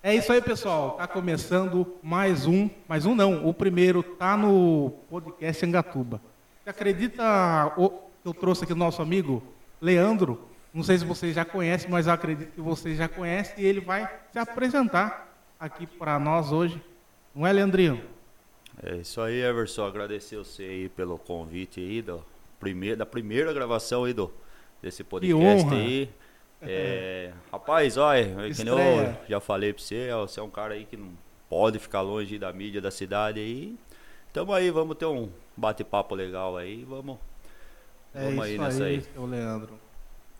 É isso aí, pessoal. Tá começando mais um, mais um não, o primeiro tá no podcast Angatuba. Você acredita o, que eu trouxe aqui o nosso amigo Leandro? Não sei se vocês já conhecem, mas eu acredito que vocês já conhecem e ele vai se apresentar aqui para nós hoje. Não é, Leandrinho? É isso aí, Everson. Agradecer você aí pelo convite aí do primeiro, da primeira gravação aí do, desse podcast aí. É, rapaz, olha, que nem eu já falei pra você, você é um cara aí que não pode ficar longe da mídia da cidade aí. Tamo aí, vamos ter um bate-papo legal aí, vamos, é vamos aí nessa aí. aí. Seu Leandro.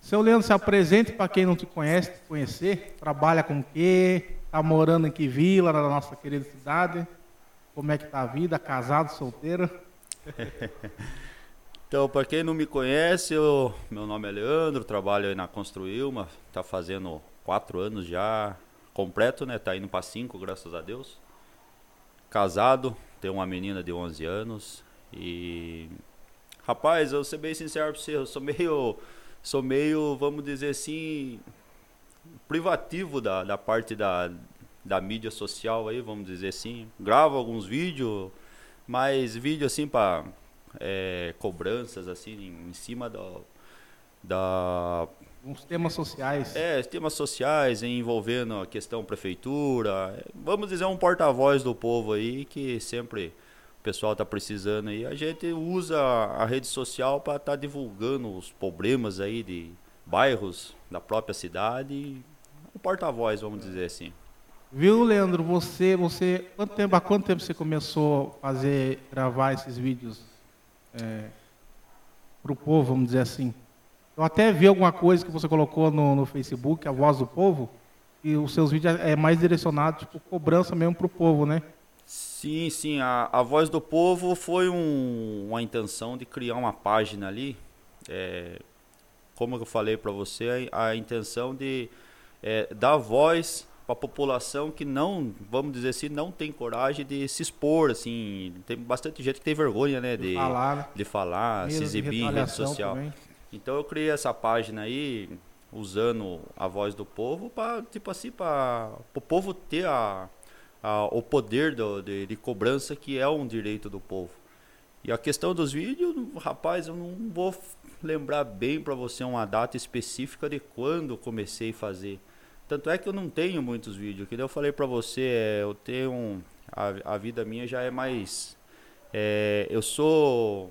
Seu Leandro, se apresente para quem não te conhece, te conhecer. Trabalha com o quê? Tá morando em que vila, na nossa querida cidade? Como é que tá a vida? Casado, solteiro? Então, para quem não me conhece, eu, meu nome é Leandro, trabalho aí na Construilma, tá fazendo quatro anos já, completo, né? Tá indo para cinco, graças a Deus. Casado, tenho uma menina de 11 anos e rapaz, eu vou ser bem sincero para você, eu sou meio sou meio, vamos dizer assim, privativo da, da parte da, da mídia social aí, vamos dizer assim. Gravo alguns vídeos, mas vídeo assim para é, cobranças assim em cima da, da uns temas sociais. É, temas sociais envolvendo a questão prefeitura. Vamos dizer um porta-voz do povo aí que sempre o pessoal está precisando aí. A gente usa a rede social para estar tá divulgando os problemas aí de bairros da própria cidade. Um porta-voz, vamos dizer assim. Viu, Leandro? Você, você, quanto tempo, há quanto tempo você começou a fazer, gravar esses vídeos é, para o povo, vamos dizer assim. Eu até vi alguma coisa que você colocou no, no Facebook, a voz do povo, e os seus vídeos é mais direcionado, tipo, cobrança mesmo para o povo, né? Sim, sim. A, a voz do povo foi um, uma intenção de criar uma página ali. É, como eu falei para você, a, a, intenção de é, dar voz para a população que não, vamos dizer assim, não tem coragem de se expor, assim, tem bastante gente que tem vergonha, né, de, de falar, né? de falar se exibir em rede social. Também. Então eu criei essa página aí usando a voz do povo para tipo assim para o povo ter a, a o poder do, de, de, cobrança que é um direito do povo. E a questão dos vídeos, rapaz, eu não vou lembrar bem para você uma data específica de quando comecei a fazer. Tanto é que eu não tenho muitos vídeos. Que eu falei para você, é, eu tenho um, a, a vida minha já é mais é, eu sou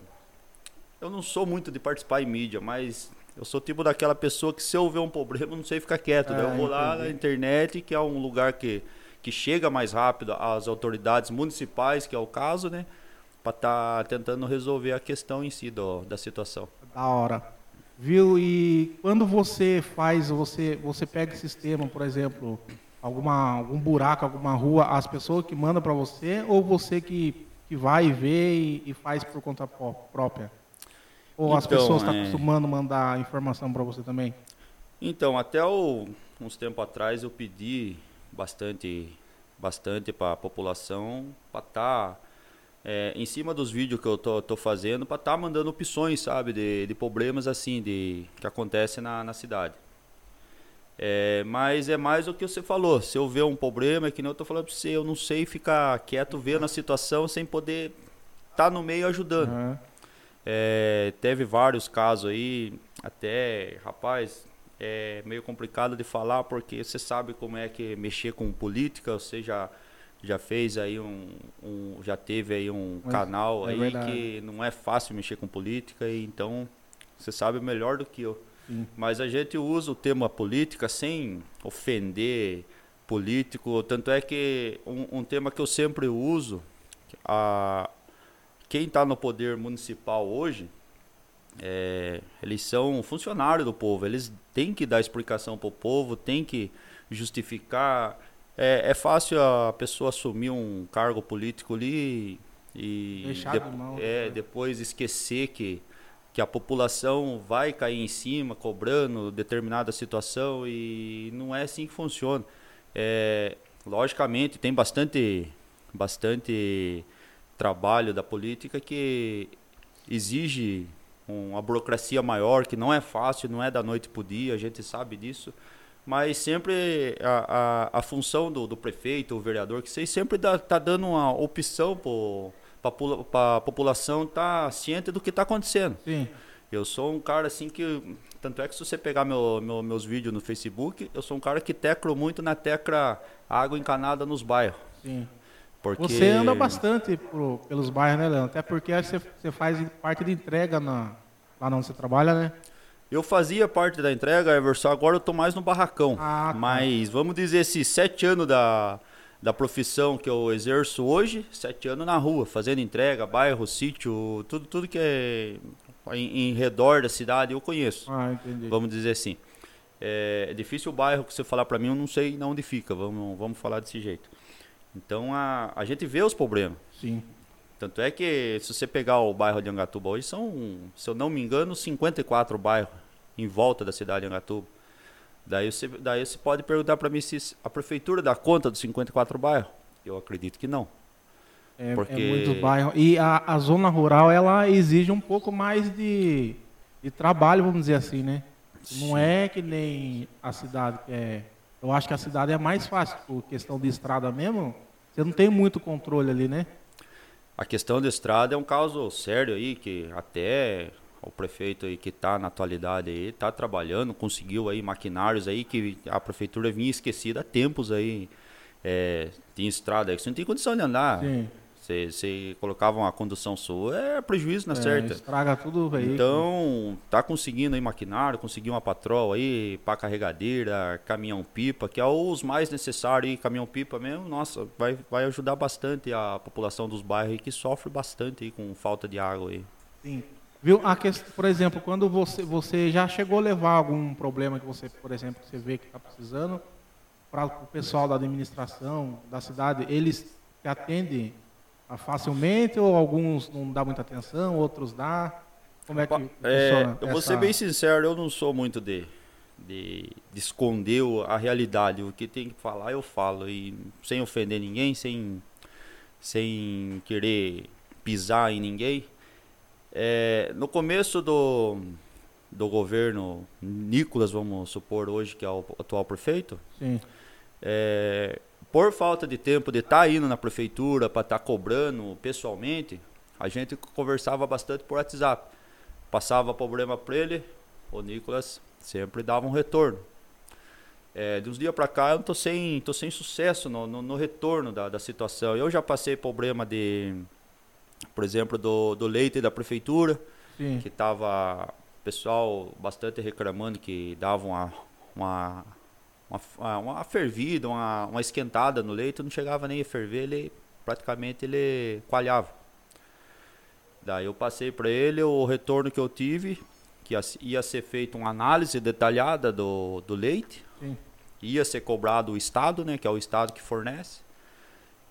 eu não sou muito de participar em mídia, mas eu sou tipo daquela pessoa que se eu ver um problema, não sei ficar quieto. Né? eu vou lá na internet, que é um lugar que, que chega mais rápido às autoridades municipais, que é o caso, né? Para estar tá tentando resolver a questão em si do, da situação. Da hora. Viu? E quando você faz, você, você pega esse sistema, por exemplo, alguma, algum buraco, alguma rua, as pessoas que mandam para você ou você que, que vai e vê e, e faz por conta própria? Ou então, as pessoas estão tá é... acostumando mandar informação para você também? Então, até o, uns tempos atrás eu pedi bastante, bastante para a população para estar tá é, em cima dos vídeos que eu tô, tô fazendo para estar tá mandando opções, sabe, de, de problemas assim de que acontecem na, na cidade. É, mas é mais o que você falou. Se eu ver um problema, é que nem eu tô falando para você, eu não sei ficar quieto vendo a situação sem poder estar tá no meio ajudando. Uhum. É, teve vários casos aí, até, rapaz, é meio complicado de falar porque você sabe como é que mexer com política, ou seja, já fez aí um, um já teve aí um Mas canal é aí verdade. que não é fácil mexer com política e então você sabe melhor do que eu. Sim. Mas a gente usa o tema política sem ofender político, tanto é que um, um tema que eu sempre uso, a quem está no poder municipal hoje, é, eles são funcionários do povo, eles têm que dar explicação para o povo, têm que justificar é, é fácil a pessoa assumir um cargo político ali e de, mão, é, né? depois esquecer que, que a população vai cair em cima cobrando determinada situação e não é assim que funciona. É, logicamente tem bastante, bastante trabalho da política que exige uma burocracia maior, que não é fácil, não é da noite para o dia, a gente sabe disso mas sempre a, a, a função do, do prefeito, o vereador, que sei, sempre dá, tá dando uma opção para a população estar tá ciente do que está acontecendo. Sim. Eu sou um cara assim que. Tanto é que se você pegar meu, meu, meus vídeos no Facebook, eu sou um cara que teclo muito na tecla água encanada nos bairros. Sim. Porque... Você anda bastante pro, pelos bairros, né, Leandro? Até porque você, você faz parte de entrega na, lá onde você trabalha, né? Eu fazia parte da entrega, Everson, agora eu tô mais no barracão. Ah, tá. Mas vamos dizer esses sete anos da, da profissão que eu exerço hoje, sete anos na rua, fazendo entrega, bairro, sítio, tudo, tudo que é em, em redor da cidade eu conheço. Ah, entendi. Vamos dizer assim. É, é difícil o bairro que você falar para mim, eu não sei onde fica, vamos, vamos falar desse jeito. Então a, a gente vê os problemas. Sim. Tanto é que se você pegar o bairro de Angatuba hoje, são, se eu não me engano, 54 bairros em volta da cidade de Angatuba. Daí você, daí você pode perguntar para mim se a prefeitura dá conta dos 54 bairros. Eu acredito que não. É, é porque... é muitos bairros. E a, a zona rural, ela exige um pouco mais de, de trabalho, vamos dizer assim, né? Sim. Não é que nem a cidade que é... Eu acho que a cidade é mais fácil, por questão de estrada mesmo. Você não tem muito controle ali, né? A questão de estrada é um caso sério aí, que até o prefeito aí que está na atualidade aí, está trabalhando, conseguiu aí maquinários aí que a prefeitura vinha esquecida há tempos aí. É, estrada aí que você não tem condição de andar. Sim. Você, você colocava uma condução sua, é prejuízo na é, certa. Estraga tudo veículo. Então, tá conseguindo aí maquinário, conseguiu uma patrol aí, para carregadeira, caminhão-pipa, que é os mais necessários aí, caminhão-pipa mesmo, nossa, vai, vai ajudar bastante a população dos bairros aí, que sofre bastante aí com falta de água aí. Sim. Viu? A questão, por exemplo, quando você, você já chegou a levar algum problema que você, por exemplo, você vê que está precisando, para o pessoal da administração da cidade, eles atendem facilmente ou alguns não dá muita atenção, outros dá? Como é que é, Eu vou ser bem sincero, eu não sou muito de, de, de, esconder a realidade. O que tem que falar, eu falo. E sem ofender ninguém, sem, sem querer pisar em ninguém. É, no começo do, do governo Nicolas, vamos supor hoje que é o atual prefeito, Sim. É, por falta de tempo de estar tá indo na prefeitura para estar tá cobrando pessoalmente, a gente conversava bastante por WhatsApp. Passava problema para ele, o Nicolas sempre dava um retorno. É, de uns dias para cá eu tô sem, tô sem sucesso no, no, no retorno da, da, situação. Eu já passei problema de, por exemplo, do, do leite da prefeitura, Sim. que tava pessoal bastante reclamando que dava uma, uma uma, ah, uma fervida, uma, uma esquentada no leite, não chegava nem a ferver, ele praticamente ele coalhava. Daí eu passei para ele o retorno que eu tive, que ia, ia ser feita uma análise detalhada do, do leite, Sim. ia ser cobrado o Estado, né, que é o Estado que fornece,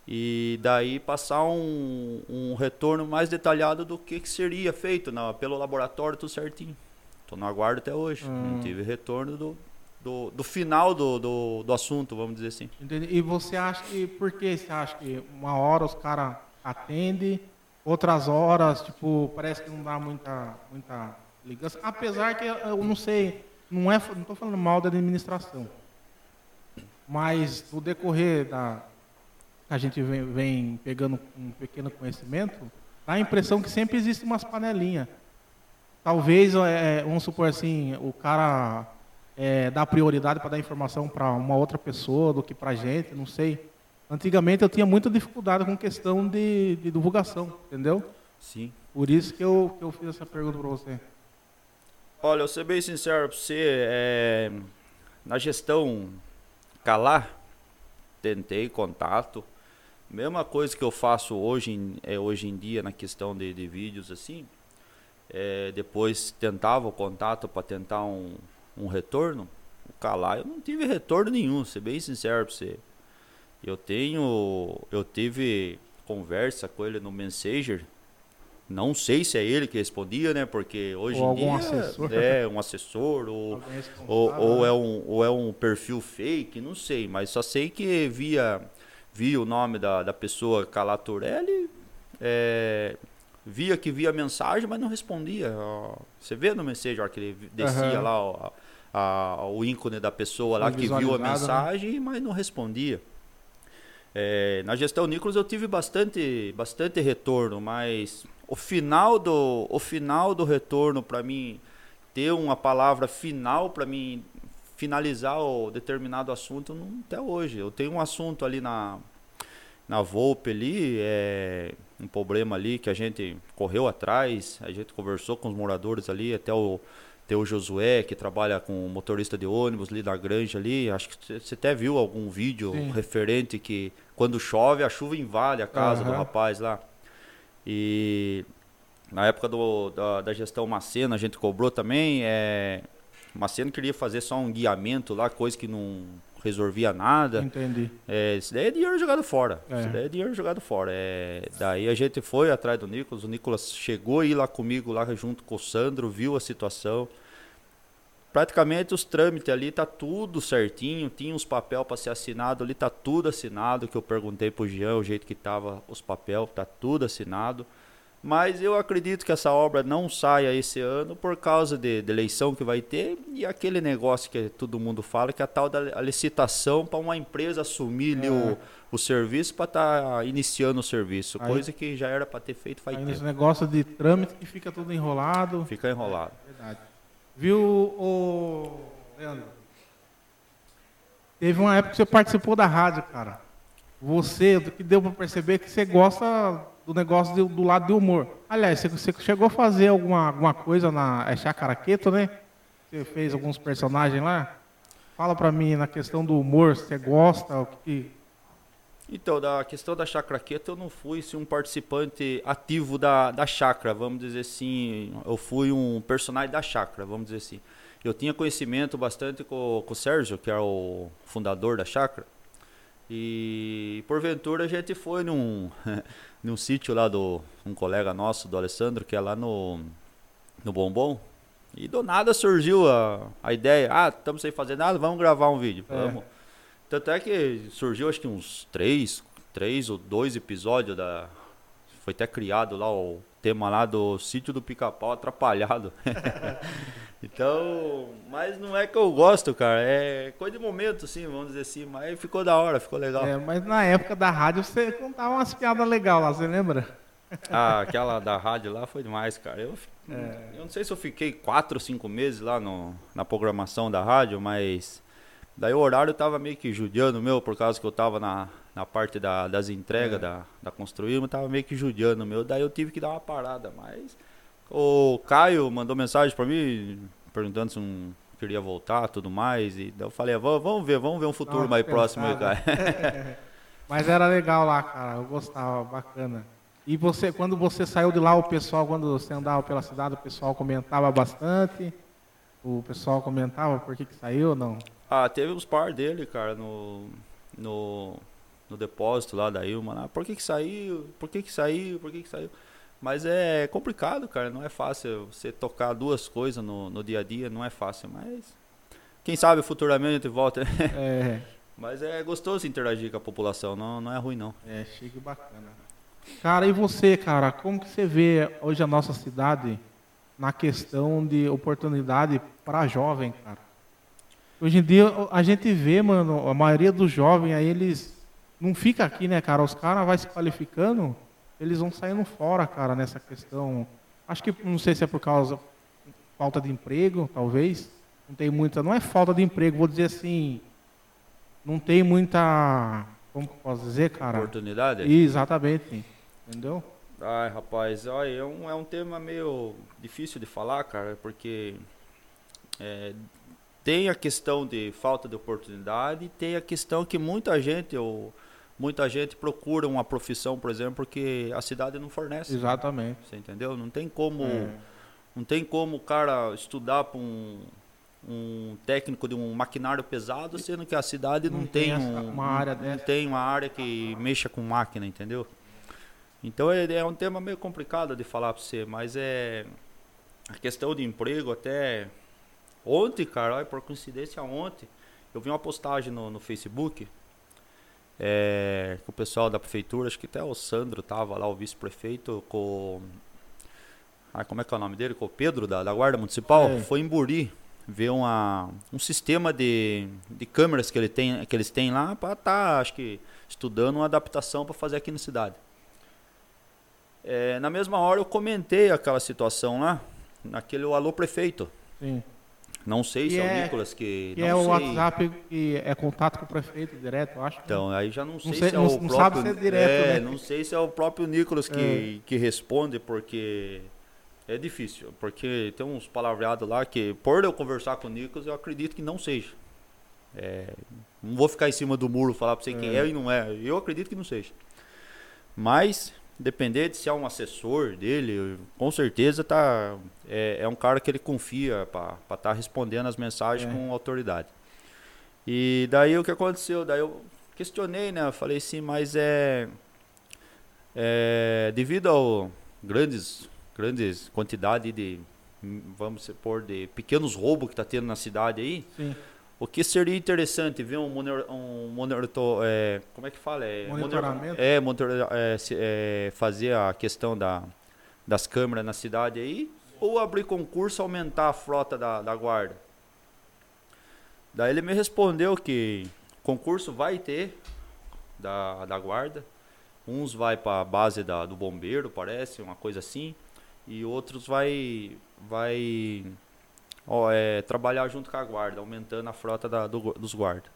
e daí passar um, um retorno mais detalhado do que, que seria feito na, pelo laboratório, tudo certinho. Estou no aguardo até hoje, hum. não tive retorno do, do, do final do, do, do, assunto, vamos dizer assim. Entendi. E você acha que, por que você acha que uma hora os caras atendem, outras horas, tipo, parece que não dá muita, muita ligação? Apesar que eu não sei, não é, não estou falando mal da administração, mas no decorrer da a gente vem, vem pegando um pequeno conhecimento, dá a impressão que sempre existe umas panelinhas. Talvez, é, vamos supor assim, o cara é, dar prioridade para dar informação para uma outra pessoa do que para a gente, não sei. Antigamente eu tinha muita dificuldade com questão de, de divulgação, entendeu? Sim. Por isso que eu, que eu fiz essa pergunta para você. Olha, eu ser bem sincero para você, é, na gestão calar, tentei contato. Mesma coisa que eu faço hoje, é, hoje em dia na questão de, de vídeos assim. É, depois tentava o contato para tentar um, um retorno, o Calai eu não tive retorno nenhum, ser bem sincero pra você. Eu tenho. Eu tive conversa com ele no Messenger. Não sei se é ele que respondia, né? Porque hoje ou em dia. Assessor. É, um assessor, ou, ou, ou, é um, ou é um perfil fake, não sei. Mas só sei que via, via o nome da, da pessoa Calaturelli. É, via que via mensagem, mas não respondia. Você vê no Messenger que ele descia uhum. lá ó, a, o ícone da pessoa lá que viu a né? mensagem, mas não respondia. É, na gestão Nicolas eu tive bastante, bastante retorno, mas o final do, o final do retorno para mim ter uma palavra final para mim finalizar o determinado assunto não, até hoje. Eu tenho um assunto ali na na Volpe ali, é um problema ali que a gente correu atrás, a gente conversou com os moradores ali, até o tem o Josué, que trabalha com motorista de ônibus ali da granja ali. Acho que você até viu algum vídeo Sim. referente que quando chove a chuva invade a casa do Aham. rapaz lá. E na época do, da, da gestão Macena a gente cobrou também. É, Macena queria fazer só um guiamento lá, coisa que não resolvia nada. Entendi. É, isso daí é dinheiro jogado fora. É. Isso daí é dinheiro jogado fora. É, daí a gente foi atrás do Nicolas. O Nicolas chegou aí lá comigo, lá junto com o Sandro, viu a situação. Praticamente os trâmites ali tá tudo certinho. Tinha os papel para ser assinado ali, tá tudo assinado. Que eu perguntei pro Jean o jeito que tava os papel, tá tudo assinado. Mas eu acredito que essa obra não saia esse ano por causa de, de eleição que vai ter e aquele negócio que todo mundo fala, que é a tal da a licitação para uma empresa assumir É. o, o serviço para estar iniciando o serviço. Aí- coisa que já era para ter feito faz Aí tempo. nesse negócio de trâmite que fica tudo enrolado. Fica enrolado. Verdade. Viu, o Leandro? Teve uma época que você participou da rádio, cara. Você, do que deu pra perceber que você gosta do negócio de- do lado de humor. Aliás, você, você chegou a fazer alguma, alguma coisa na é Chacaraqueto, né? Você fez alguns personagens lá? Fala pra mim na questão do humor, se você gosta, o que. Então, da questão da chacraqueta, eu não fui assim, um participante ativo da, da chacra, vamos dizer assim. Eu fui um personagem da chacra, vamos dizer assim. Eu tinha conhecimento bastante com, com o Sérgio, que é o fundador da chacra. E porventura a gente foi num, num sítio lá do um colega nosso, do Alessandro, que é lá no, no Bombom. E do nada surgiu a, a ideia, ah, estamos sem fazer nada, vamos gravar um vídeo. É. Vamos. Tanto é que surgiu acho que uns três, três ou dois episódios da. Foi até criado lá o tema lá do sítio do pica-pau atrapalhado. então, mas não é que eu gosto, cara. É coisa de momento, assim, vamos dizer assim. Mas ficou da hora, ficou legal. É, mas na época da rádio você contava umas piadas legais lá, você lembra? Ah, aquela da rádio lá foi demais, cara. Eu, É. eu não sei se eu fiquei quatro ou cinco meses lá no, na programação da rádio, mas daí o horário tava meio que judiando meu, por causa que eu tava na, na parte da- das entregas É. da, da Construíma, tava meio que judiando meu. Daí eu tive que dar uma parada, mas o Caio mandou mensagem pra mim perguntando se não queria voltar tudo mais. E eu falei, "Ah, vamos, ver, vamos ver um futuro mais próximo aí, cara. Mas era legal lá, cara. Eu gostava, bacana. E você, quando você saiu de lá, o pessoal, quando você andava pela cidade, o pessoal comentava bastante. O pessoal comentava por que, que saiu ou não? Ah, teve uns par dele, cara, no, no, no depósito lá da Ilma. Lá. Por que que saiu? Por que que saiu? Por que que saiu? Mas é complicado, cara. Não é fácil você tocar duas coisas no, no dia a dia. Não é fácil, mas... Quem sabe futuramente a gente volta. É, mas é gostoso interagir com a população. Não, não é ruim, não. é chique e bacana. Cara, e você, cara, como que você vê hoje a nossa cidade na questão de oportunidade para jovem, cara? Hoje em dia a gente vê, mano, a maioria dos jovens aí, eles não fica aqui, né, cara? Os caras vai se qualificando, eles vão saindo fora, cara, nessa questão. Acho que não sei se é por causa falta de emprego, talvez. Não tem muita, não é falta de emprego, vou dizer assim, não tem muita, como que eu posso dizer, cara? Oportunidade? Exatamente. Entendeu? Ai, rapaz, olha, é um, é um tema meio difícil de falar, cara, porque é, tem a questão de falta de oportunidade tem a questão que muita gente, ou, muita gente procura uma profissão, por exemplo, porque a cidade não fornece. Exatamente. Você entendeu? Não tem como, É. não tem como o cara estudar para um, um técnico de um maquinário pesado, sendo que a cidade não, Não tem, tem essa- um- uma área não dessa. tem uma área que mexa com máquina, entendeu? Então é, é um tema meio complicado de falar para você, mas é a questão de emprego até ontem, cara, por coincidência ontem, eu vi uma postagem no, no Facebook é, que o pessoal da prefeitura, acho que até o Sandro tava lá, o vice-prefeito, com. Ah, como é que é o nome dele? Com o Pedro, da, da Guarda Municipal, É. foi em Buri. ver uma, um sistema de, de câmeras que, ele tem, que eles têm lá para estar, tá, acho que, estudando uma adaptação para fazer aqui na cidade. É, na mesma hora eu comentei aquela situação lá, naquele Alô Prefeito. Sim. Não sei se é, é o Nicolas que. Que é o sei. WhatsApp que é contato com o prefeito direto, eu acho. Então, aí já não sei, não sei se é o não próprio. Sabe se é direto, é, né? não sei se é o próprio Nicolas que, é. que responde, porque é difícil. Porque tem uns palavreados lá que, por eu conversar com o Nicolas, eu acredito que não seja. É, não vou ficar em cima do muro falar para você quem é. é e não é. Eu acredito que não seja. Mas depender de se é um assessor dele, com certeza tá é, é um cara que ele confia para estar tá respondendo as mensagens é. com autoridade. E daí o que aconteceu? Daí eu questionei, né? Eu falei assim, mas é, é devido ao grandes grandes quantidade de vamos supor de pequenos roubos que está tendo na cidade aí. Sim o que seria interessante ver um, monitor, um monitor, é, como é que fala? É, Monitoramento? É, monitor, é, é, fazer a questão da, das câmeras na cidade aí, ou abrir concurso aumentar a frota da, da guarda. Daí ele me respondeu que concurso vai ter da, da guarda. Uns vai para a base da, do bombeiro, parece, uma coisa assim, e outros vai vai ó, é, trabalhar junto com a guarda, aumentando a frota da, do, dos guardas.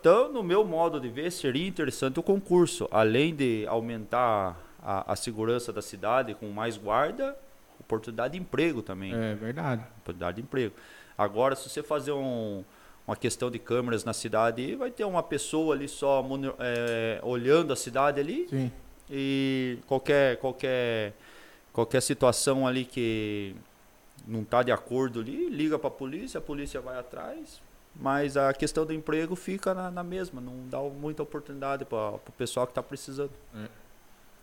Então, no meu modo de ver, seria interessante o concurso, além de aumentar a, a segurança da cidade com mais guarda, oportunidade de emprego também. É verdade. Oportunidade de emprego. Agora, se você fazer um, uma questão de câmeras na cidade, vai ter uma pessoa ali só é, olhando a cidade ali. Sim. E qualquer, qualquer, qualquer situação ali que não está de acordo ali, liga para a polícia, a polícia vai atrás, mas a questão do emprego fica na, na mesma, não dá muita oportunidade para o pessoal que está precisando. É.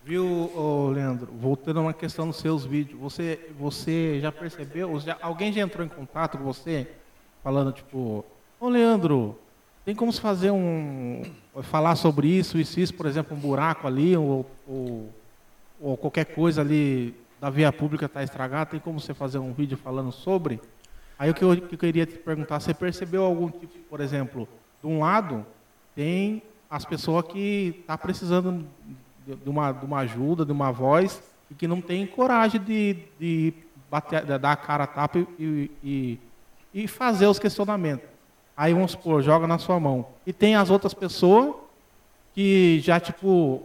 Viu, oh, Leandro, voltando a uma questão nos seus vídeos, você, você já percebeu, já, alguém já entrou em contato com você, falando tipo, ô oh, Leandro, tem como se fazer um, falar sobre isso, isso, isso, por exemplo, um buraco ali, ou, ou, ou qualquer coisa ali da via pública está estragada, tem como você fazer um vídeo falando sobre? Aí o que eu, que eu queria te perguntar, você percebeu algum tipo, por exemplo, de um lado tem as pessoas que estão tá precisando de uma, de uma ajuda, de uma voz, e que não tem coragem de, de, bater, de dar a cara a tapa e, e, e fazer os questionamentos. Aí vamos supor, joga na sua mão. E tem as outras pessoas que já, tipo,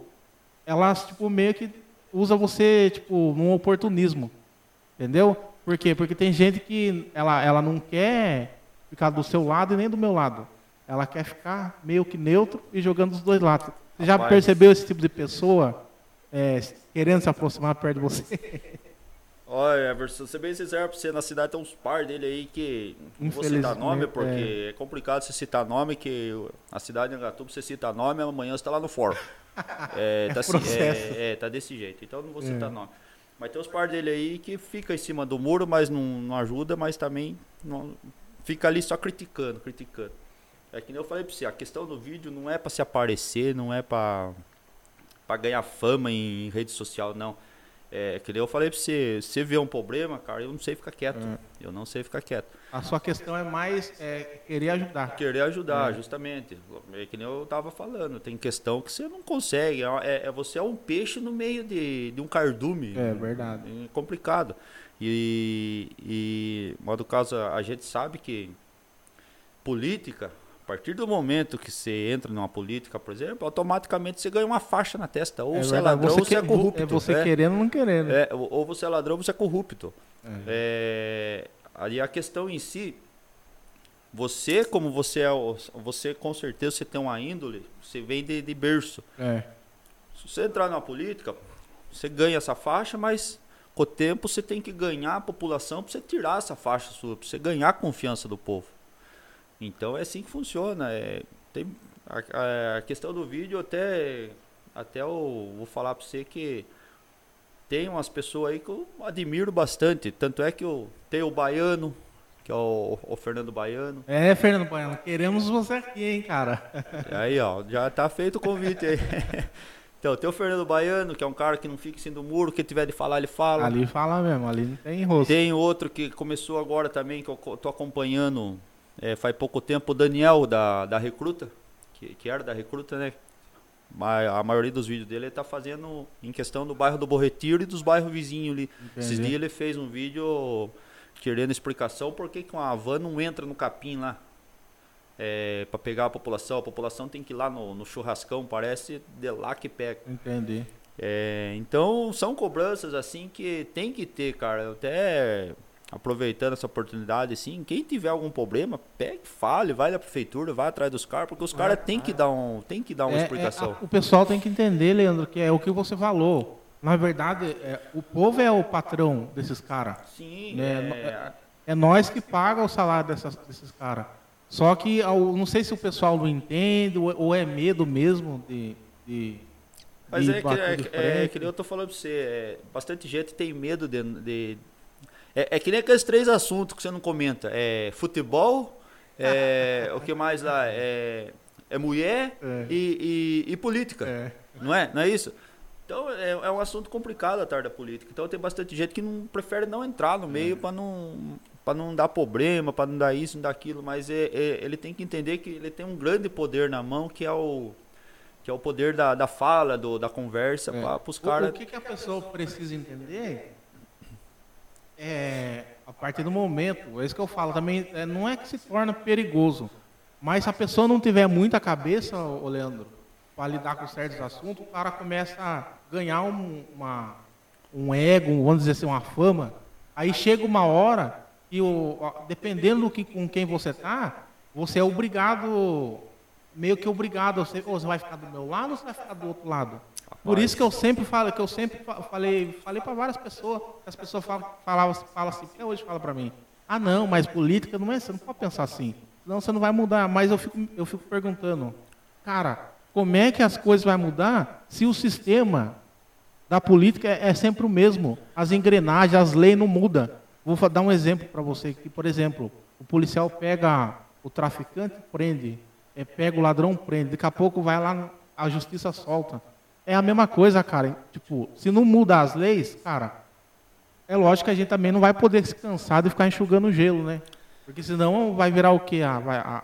elas tipo, meio que usa você, tipo, num oportunismo. Entendeu? Por quê? Porque tem gente que ela, ela não quer ficar do seu lado e nem do meu lado. Ela quer ficar meio que neutro e jogando dos dois lados. Você já Rapaz. percebeu esse tipo de pessoa é, querendo se aproximar perto de você? Olha, Everson, ser bem sincero pra você, na cidade tem uns par dele aí que não vou citar nome, porque é. é complicado você citar nome, que a cidade de Angatuba, você cita nome, amanhã você tá lá no fórum. É, tá, é, é, tá desse jeito. Então não vou citar é. nome. Mas tem os par dele aí que fica em cima do muro, mas não, não ajuda, mas também não, fica ali só criticando, criticando. É que nem eu falei pra você, a questão do vídeo não é para se aparecer, não é para ganhar fama em rede social, não. É, que eu falei pra você, se vê um problema, cara, eu não sei ficar quieto. É. Eu não sei ficar quieto. A sua questão é mais é, querer ajudar. Querer ajudar, é. justamente. É que nem eu tava falando. Tem questão que você não consegue. É, é você é um peixe no meio de, de um cardume. É verdade. É complicado. E, e, modo caso, a gente sabe que política partir do momento que você entra numa política, por exemplo, automaticamente você ganha uma faixa na testa. Ou é você é ladrão você ou você é corrupto. É você é. querendo ou não querendo. É, ou você é ladrão ou você é corrupto. É. aí a questão em si, você, como você é, você com certeza você tem uma índole, você vem de, de berço. É. Se você entrar na política, você ganha essa faixa, mas com o tempo você tem que ganhar a população para você tirar essa faixa sua, para você ganhar a confiança do povo. Então é assim que funciona. É, tem, a, a, questão do vídeo até, até eu vou falar para você que tem umas pessoas aí que eu admiro bastante. Tanto é que eu tenho o Baiano, que é o, o, Fernando Baiano. É, Fernando Baiano, queremos você aqui, hein, cara. Aí, ó, já tá feito o convite aí. Então, tem o Fernando Baiano, que é um cara que não fica em cima do muro, que tiver de falar, ele fala. Ali fala mesmo, ali não tem rosto. Tem outro que começou agora também, que eu tô acompanhando é, faz pouco tempo, o Daniel, da, da Recruta, que, que era da Recruta, né? A maioria dos vídeos dele ele tá fazendo em questão do bairro do Borretiro e dos bairros vizinhos ali. Esses Entendi. dias ele fez um vídeo querendo explicação por que que uma van não entra no capim lá. É, para pegar a população, a população tem que ir lá no, no churrascão, parece de lá que pega. Entendi. É, então são cobranças assim que tem que ter, cara. Até aproveitando essa oportunidade, assim, quem tiver algum problema, pegue, fale, vai na prefeitura, vai atrás dos caras, porque os caras têm que dar um, tem que dar uma É, é, explicação. a- o pessoal tem que entender, Leandro, que é o que você falou. Na verdade, é, o povo é o patrão desses caras. Sim, né, é, É nós que paga o salário dessas- desses caras. Só que não sei se o pessoal não entende ou, é medo mesmo de. de Mas é que, é, é que eu tô falando pra você, é, bastante gente tem medo de. de- é, é que nem aqueles três assuntos que você não comenta. É futebol, é, o que mais lá? É, é mulher É. E, e- e política. É. Não é? Não é isso? Então é, é um assunto complicado a tarde da política. Então tem bastante gente que não prefere não entrar no meio para não para não dar problema, para não dar isso, não dar aquilo, mas ele tem que entender que ele tem um grande poder na mão que é o que é o poder da, da fala, do, da conversa para os O- caras. O, que, que a pessoa precisa entender é, a partir do momento, é isso que eu falo também, é, não é que se torna perigoso, mas se a pessoa não tiver muita cabeça, ô Leandro, para lidar com certos assuntos, o cara começa a ganhar um, uma, um ego, vamos dizer assim, uma fama. Aí chega uma hora que, o, dependendo do que, com quem você tá, você é obrigado, meio que obrigado, você, ou você vai ficar do meu lado ou você vai ficar do outro lado. Por isso que eu sempre falo, que eu sempre fa- falei, falei para várias pessoas, que as pessoas falam, falavam, falam assim, até hoje fala para mim, ah não, mas política não é, você não pode pensar assim, senão você não vai mudar. Mas eu fico, eu fico perguntando, cara, como é que as coisas vão mudar se o sistema da política é, é sempre o mesmo? As engrenagens, as leis não mudam. Vou dar um exemplo para você aqui, por exemplo, o policial pega o traficante, prende, é, pega o ladrão, prende, daqui a pouco vai lá, a justiça solta. É a mesma coisa, cara. Tipo, se não mudar as leis, cara, é lógico que a gente também não vai poder se cansar de ficar enxugando gelo, né? Porque senão vai virar o quê? Ah, vai, ah,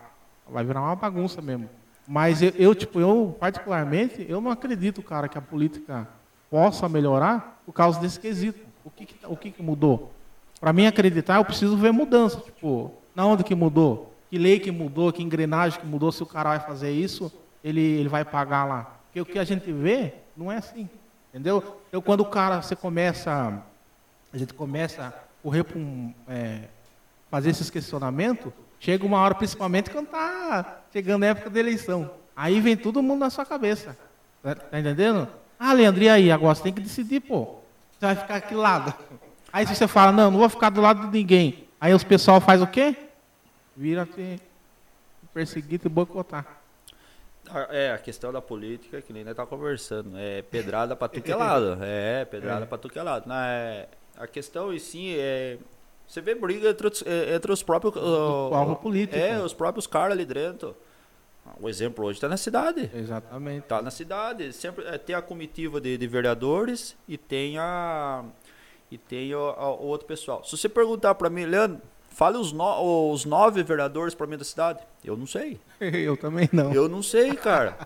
vai virar uma bagunça mesmo. Mas eu, eu, tipo, eu particularmente, eu não acredito, cara, que a política possa melhorar por causa desse quesito. O que, que, tá- o que, que mudou? Para mim acreditar, eu preciso ver mudança. Tipo, na onde que mudou? Que lei que mudou? Que engrenagem que mudou? Se o cara vai fazer isso, ele, ele vai pagar lá. Porque o que a gente vê não é assim. Entendeu? Então, quando o cara, você começa, a gente começa a correr para um, é, fazer esses questionamentos, chega uma hora, principalmente quando tá chegando a época da eleição. Aí vem todo mundo na sua cabeça. Tá, tá entendendo? Ah, Leandro, e aí? Agora você tem que decidir, pô. Você vai ficar que lado? Aí se você fala, não, não vou ficar do lado de ninguém. Aí os pessoal faz o quê? Vira te perseguir e boicotar. É, a questão da política, que nem nós tá conversando, é pedrada pra tu que é lado. É, pedrada É. pra tu que é lado. Na- é, a questão, e sim, é. Você vê briga entre, os- é, entre os próprios. Alvo político. É, os próprios caras ali dentro. O exemplo hoje tá na cidade. Exatamente. Tá na cidade. Sempre é, tem a comitiva de, de vereadores e tem a. E tem o, a- o outro pessoal. Se você perguntar pra mim, Leandro, fale os, no- os nove vereadores pra mim da cidade. Eu não sei. Eu também não. Eu não sei, cara.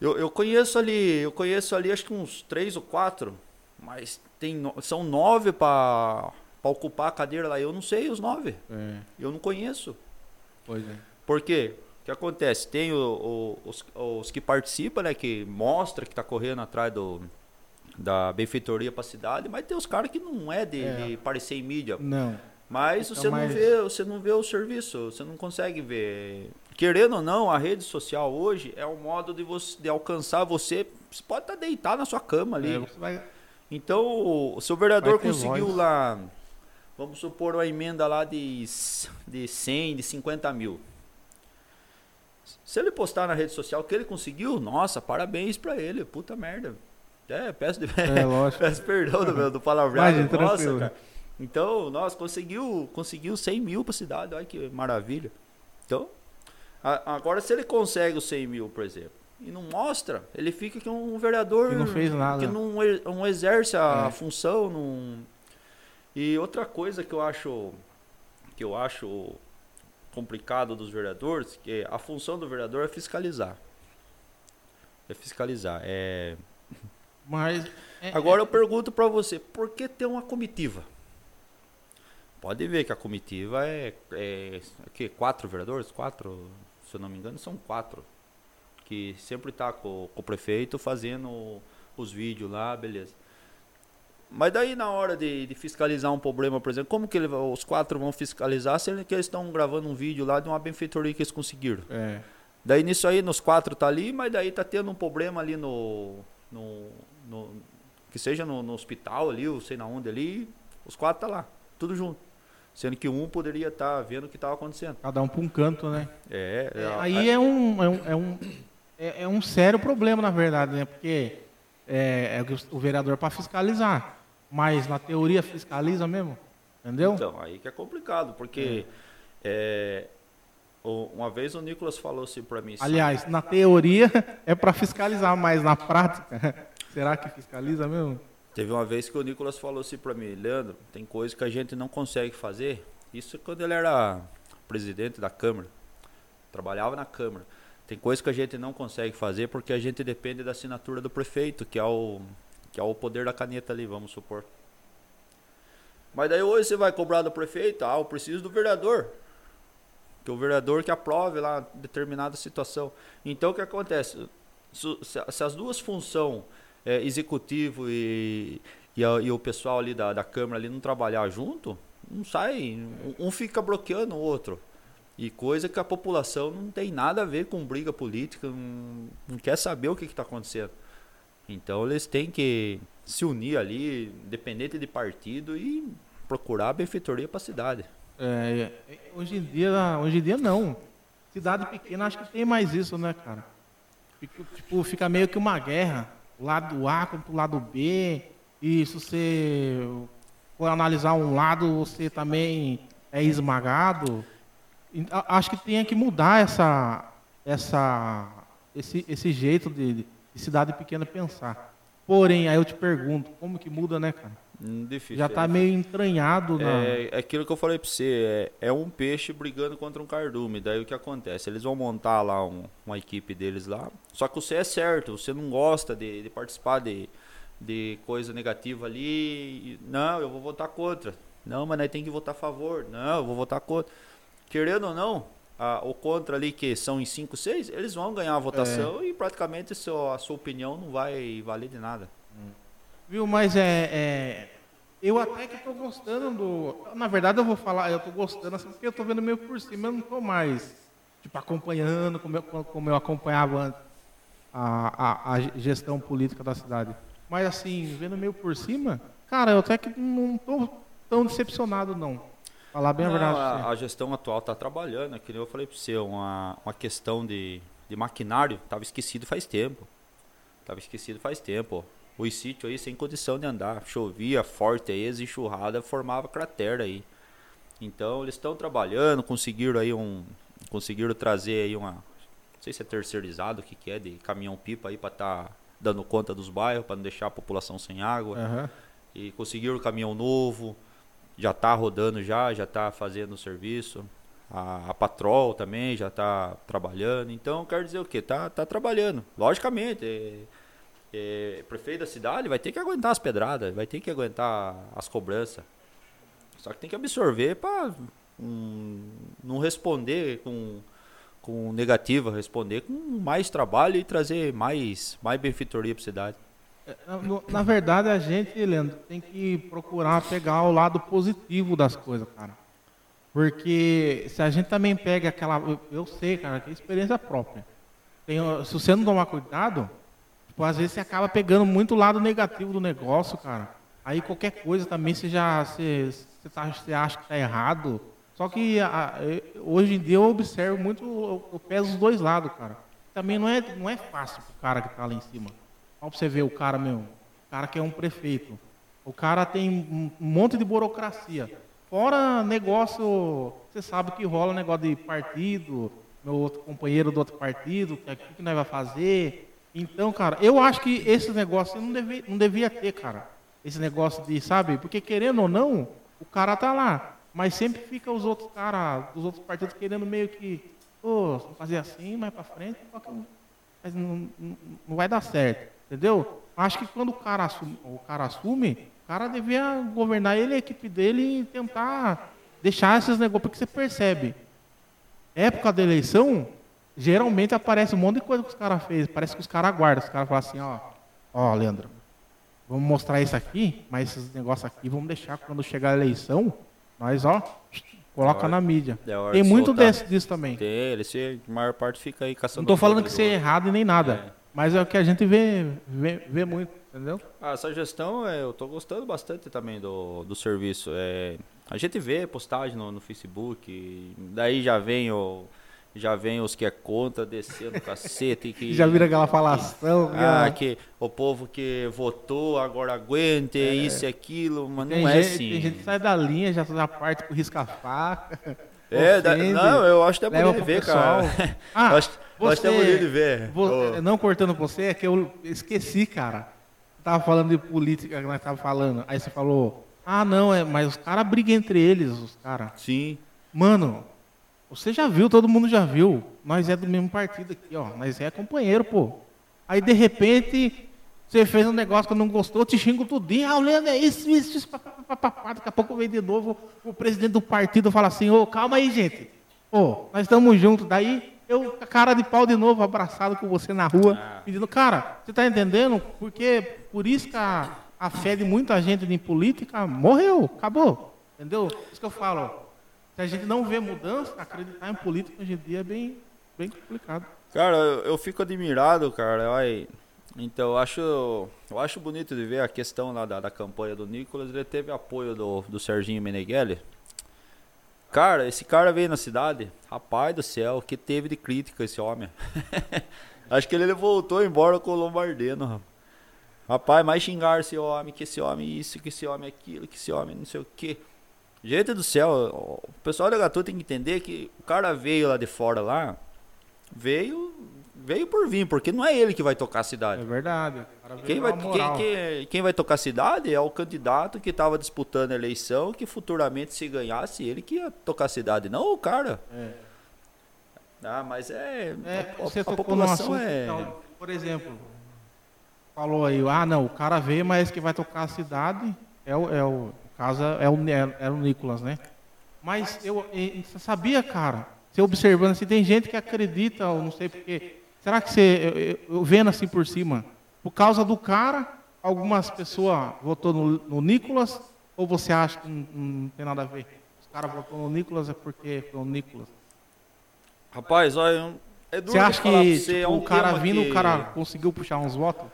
Eu, eu conheço ali, eu conheço ali acho que uns três ou quatro, mas tem são nove para ocupar a cadeira lá. Eu não sei os nove. É, Eu não conheço. pois é. Por quê? O que acontece? Tem o- o- os, os que participam, né? Que mostra que tá correndo atrás do, da benfeitoria para a cidade, mas tem os caras que não é de, É. de aparecer em mídia. Não. Mas Fica você não mais- vê, você não vê o serviço, você não consegue ver. Querendo ou não, a rede social hoje é um modo de você de alcançar você. Você pode estar deitado na sua cama ali. É, vai- Então, o seu vereador conseguiu voz. lá, vamos supor, uma emenda lá de, de 100, de 50 mil. Se ele postar na rede social que ele conseguiu, nossa, parabéns pra ele, puta merda. É, peço, de, É, peço perdão do, do palavreado. Imagina, nossa, cara. Então, nossa, conseguiu, conseguiu 100 mil pra cidade, olha que maravilha. Então, a- agora se ele consegue os 100 mil, por exemplo, e não mostra, ele fica que um vereador que não fez nada. Que não, não exerce a é. função. Não... E outra coisa que eu acho que eu acho complicado dos vereadores, que a função do vereador é fiscalizar. É fiscalizar. É... Mas é, agora é... eu pergunto para você, por que ter uma comitiva? Pode ver que a comitiva é, é, é que quatro vereadores, quatro, se eu não me engano, são quatro que sempre está com, com, o prefeito fazendo os vídeos lá, beleza. Mas daí na hora de, de, fiscalizar um problema, por exemplo, como que ele, os quatro vão fiscalizar se eles estão gravando um vídeo lá de uma benfeitoria que eles conseguiram? É. Daí nisso aí, nos quatro tá ali, mas daí tá tendo um problema ali no. no, no que seja no, no, hospital ali, ou sei na onde ali, os quatro tá lá, tudo junto. Sendo que um poderia estar tá vendo o que estava acontecendo. Cada um para um canto, né? É. é aí é um, é um, é um é, é um sério problema, na verdade, né? Porque é, é o vereador para fiscalizar. Mas na teoria fiscaliza mesmo. Entendeu? Então, aí que é complicado, porque é. É, uma vez o Nicolas falou assim para mim. Aliás, na teoria é para fiscalizar, mas na prática, será que fiscaliza mesmo? Teve uma vez que o Nicolas falou assim para mim, Leandro, tem coisa que a gente não consegue fazer. Isso quando ele era presidente da Câmara, trabalhava na Câmara. Tem coisa que a gente não consegue fazer porque a gente depende da assinatura do prefeito, que é o, que é o poder da caneta ali, vamos supor. Mas daí hoje você vai cobrar do prefeito, ah, eu preciso do vereador. Que o vereador que aprove lá determinada situação. Então o que acontece? Se, as duas funções, é, executivo e, e, a, e, o pessoal ali da, da Câmara ali não trabalhar junto, não sai. Um, fica bloqueando o outro. E coisa que a população não tem nada a ver com briga política, não, não quer saber o que está acontecendo. Então eles têm que se unir ali, independente de partido, e procurar a benfeitoria para a cidade. É, hoje em dia, hoje em dia não. Cidade pequena acho que tem mais isso, né, cara? Tipo, fica meio que uma guerra. Lado A contra o lado B. E se você for analisar um lado, você também é esmagado. Acho que tem que mudar essa, essa, esse, esse jeito de, de cidade pequena pensar. Porém, aí eu te pergunto, como que muda, né, cara? Difícil. Já está meio entranhado. Na... É, é aquilo que eu falei para você, é, é, um peixe brigando contra um cardume. Daí o que acontece? Eles vão montar lá um, uma equipe deles lá. Só que você é certo, você não gosta de, de participar de, de coisa negativa ali. Não, eu vou votar contra. Não, mas aí tem que votar a favor. Não, eu vou votar contra querendo ou não, a, o contra ali, que são em 5, 6, eles vão ganhar a votação é. e praticamente seu, a sua opinião não vai valer de nada. Viu, mas é, é, Eu até que estou gostando do. Na verdade, eu vou falar, eu estou gostando assim, porque eu estou vendo meio por cima, eu não estou mais tipo, acompanhando como eu, como eu acompanhava antes a, a, a gestão política da cidade. Mas assim, vendo meio por cima, cara, eu até que não estou tão decepcionado não. Falar bem Não, a verdade. A, a, gestão atual está trabalhando, é que eu falei para você, uma, uma questão de, de maquinário estava esquecido faz tempo. Estava esquecido faz tempo. Os sítios aí sem condição de andar. Chovia forte aí, as enxurradas formava cratera aí. Então eles estão trabalhando, conseguiram aí um. Conseguiram trazer aí uma. Não sei se é terceirizado, o que, que é, de caminhão pipa aí para estar tá dando conta dos bairros, para não deixar a população sem água. Uhum. E conseguiram caminhão novo já está rodando já, já está fazendo o serviço. A, a Patrol também já está trabalhando. Então, quer dizer o quê? Tá, tá trabalhando. Logicamente, é, é, prefeito da cidade vai ter que aguentar as pedradas, vai ter que aguentar as cobranças. Só que tem que absorver para um, não responder com, com negativa, responder com mais trabalho e trazer mais, mais benfeitoria para a cidade. É, na verdade, a gente, Leandro, tem que procurar pegar o lado positivo das coisas, cara. Porque se a gente também pega aquela. Eu, sei, cara, que é experiência própria. Tem, se você não tomar cuidado, tipo, às vezes você acaba pegando muito o lado negativo do negócio, cara. Aí qualquer coisa também você já. Você, você, tá, você acha que está errado. Só que a, hoje em dia eu observo muito, eu, eu peso os dois lados, cara. Também não é, não é fácil pro cara que está lá em cima. Olha pra você ver o cara, meu. O cara que é um prefeito. O cara tem um monte de burocracia. Fora negócio, você sabe que rola negócio de partido, meu outro companheiro do outro partido, o que, que nós vai fazer. Então, cara, eu acho que esse negócio não, deve, não devia ter, cara. Esse negócio de, sabe? Porque querendo ou não, o cara tá lá. Mas sempre fica os outros caras, os outros partidos querendo meio que, oh, fazer assim, mais para frente, mas não, não, não, vai dar certo, entendeu? Acho que quando o cara assume, o cara assume, o cara devia governar ele, a equipe dele e tentar deixar esses negócios, porque você percebe, época da eleição, geralmente aparece um monte de coisa que os caras fez, parece que os caras aguardam, os caras falam assim, ó, ó, Leandro, vamos mostrar isso aqui, mas esses negócios aqui vamos deixar quando chegar a eleição, nós, ó, coloca na mídia. É Tem muito desse, disso também. Tem, ele se, a maior parte fica aí caçando. Não tô falando que isso é errado e nem nada. É. Mas é o que a gente vê, vê, vê muito, entendeu? Ah, essa gestão, é, eu tô gostando bastante também do, do serviço. É, a gente vê postagem no, no Facebook, daí já vem o já vem os que é contra, descendo cacete. Que, já vira aquela falação. Ah, que o povo que votou agora aguente, é. isso e aquilo, mas tem não é gente, assim. Tem gente que sai da linha, já tá na parte pro risca-faca. É, da, não, eu acho até bonito de ver, pessoal. cara. Ah, eu acho, você, eu acho até bonito de ver. Você, não cortando você, é que eu esqueci, cara. Tava falando de política que nós tava falando. Aí você falou, ah, não, é, mas os caras brigam entre eles, os caras. Sim. Mano, você já viu, todo mundo já viu. Nós é do mesmo partido aqui, ó. Nós é companheiro, pô. Aí de repente você fez um negócio que não gostou, te xingo tudinho. Ah, o Leandro é isso, isso, isso, papapá. Daqui a pouco vem de novo o presidente do partido fala assim, ô, oh, calma aí, gente. Ô, nós estamos juntos. Daí eu, cara de pau de novo, abraçado com você na rua, ah. pedindo, cara, você está entendendo? Porque por isso que a, a fé de muita gente em política morreu, acabou. Entendeu? Isso que eu falo. Se a gente não vê mudança, acreditar em política hoje em dia é bem, bem complicado. Cara, eu, fico admirado, cara. Olha, então, eu acho, eu acho bonito de ver a questão lá da, da campanha do Nicolas. Ele teve apoio do, do Serginho Meneghelli. Cara, esse cara veio na cidade. Rapaz do céu, que teve de crítica esse homem. acho que ele voltou embora com o Lombardino. Rapaz, mais xingar esse homem, que esse homem isso, que esse homem aquilo, que esse homem não sei o que. Gente do céu, o pessoal da Gatu tem que entender que o cara veio lá de fora lá, veio veio por vir, porque não é ele que vai tocar a cidade. É verdade. Quem vai, quem, quem, quem, vai tocar a cidade é o candidato que estava disputando a eleição, que futuramente se ganhasse ele que ia tocar a cidade, não o cara. É. Ah, mas é, é a, a, a população é. Então, por exemplo, falou aí, ah não, o cara veio, mas que vai tocar a cidade é o, é o casa é o, é, o Nicolas, né? Mas eu, você sabia, cara, você observando assim, tem gente que acredita, ou não sei porquê. Será que você, eu, eu, vendo assim por cima, por causa do cara, algumas pessoas votou no, no Nicolas, ou você acha que não, não tem nada a ver? Os caras votou no Nicolas é porque foi o Nicolas. Rapaz, olha, é duro você acha que você, tipo, é um o cara vindo, que... o cara conseguiu puxar uns votos?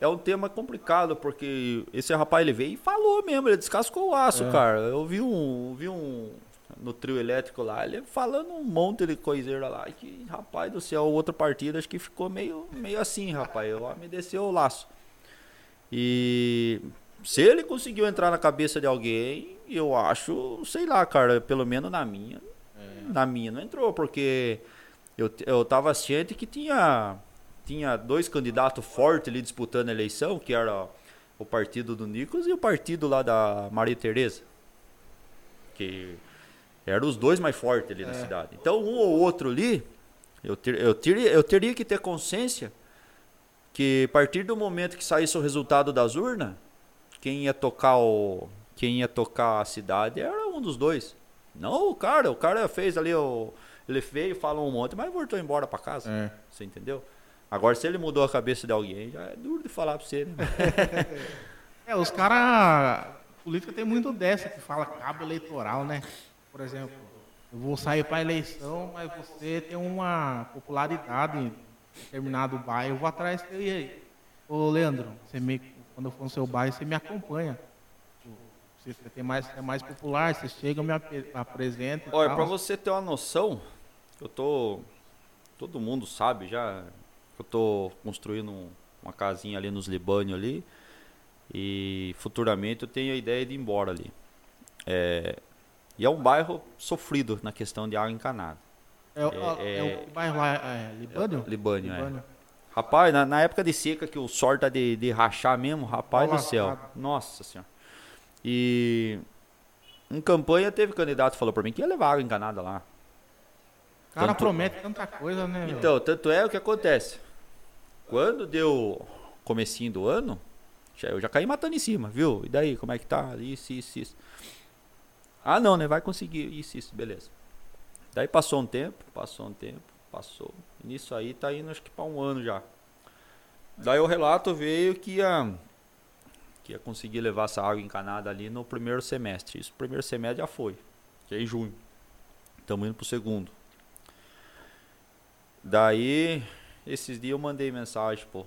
É um tema complicado, porque esse rapaz ele veio e falou mesmo, ele descascou o aço, é. cara. Eu vi um, vi um no trio elétrico lá, ele falando um monte de coiseira lá, que rapaz do céu, outra partida acho que ficou meio, meio assim, rapaz. Eu me desceu o laço. E se ele conseguiu entrar na cabeça de alguém, eu acho, sei lá, cara, pelo menos na minha, é. na minha não entrou, porque eu, eu tava ciente que tinha tinha dois candidatos fortes ali disputando a eleição, que era o partido do Nicolas e o partido lá da Maria Tereza. Que eram os dois mais fortes ali é. na cidade. Então, um ou outro ali, eu, ter, eu, teria, eu teria que ter consciência que a partir do momento que saísse o resultado das urnas, quem ia tocar o quem ia tocar a cidade era um dos dois. Não o cara, o cara fez ali o ele veio, falou um monte, mas voltou embora para casa. É. Você entendeu? Agora, se ele mudou a cabeça de alguém, já é duro de falar pra você, né? é, os caras. Política tem muito dessa que fala cabo eleitoral, né? Por exemplo, eu vou sair para eleição, mas você tem uma popularidade em determinado bairro, eu vou atrás dele. E aí? Ô, Leandro, você me, quando eu for no seu bairro, você me acompanha. Você tem mais, é mais popular, você chega, me apresenta. Olha, para você ter uma noção, eu tô. Todo mundo sabe já, eu estou construindo um, uma casinha ali nos Libânio ali. E futuramente eu tenho a ideia de ir embora ali. É, e é um bairro sofrido na questão de água encanada. É, o- É- é o bairro lá, é Libânio? Libânio, é. Rapaz, na, na época de seca que o sol tá de, de rachar mesmo, rapaz Tá do céu. lascado. Nossa senhora. E em campanha teve candidato que falou pra mim que ia levar água encanada lá. O cara Tanto- promete tanta coisa, né? Então, tanto é o que acontece. Quando deu comecinho do ano, já, eu já caí matando em cima, viu? E daí, como é que tá? Isso, isso, isso. Ah, não, né? Vai conseguir. Isso, isso, beleza. Daí passou um tempo, passou um tempo, passou. Nisso aí tá indo acho que pra um ano já. Daí o relato veio que ia, que ia conseguir levar essa água encanada ali no primeiro semestre. Isso, primeiro semestre já foi, que é em junho. Estamos indo pro segundo. Daí, esses dias eu mandei mensagem pro,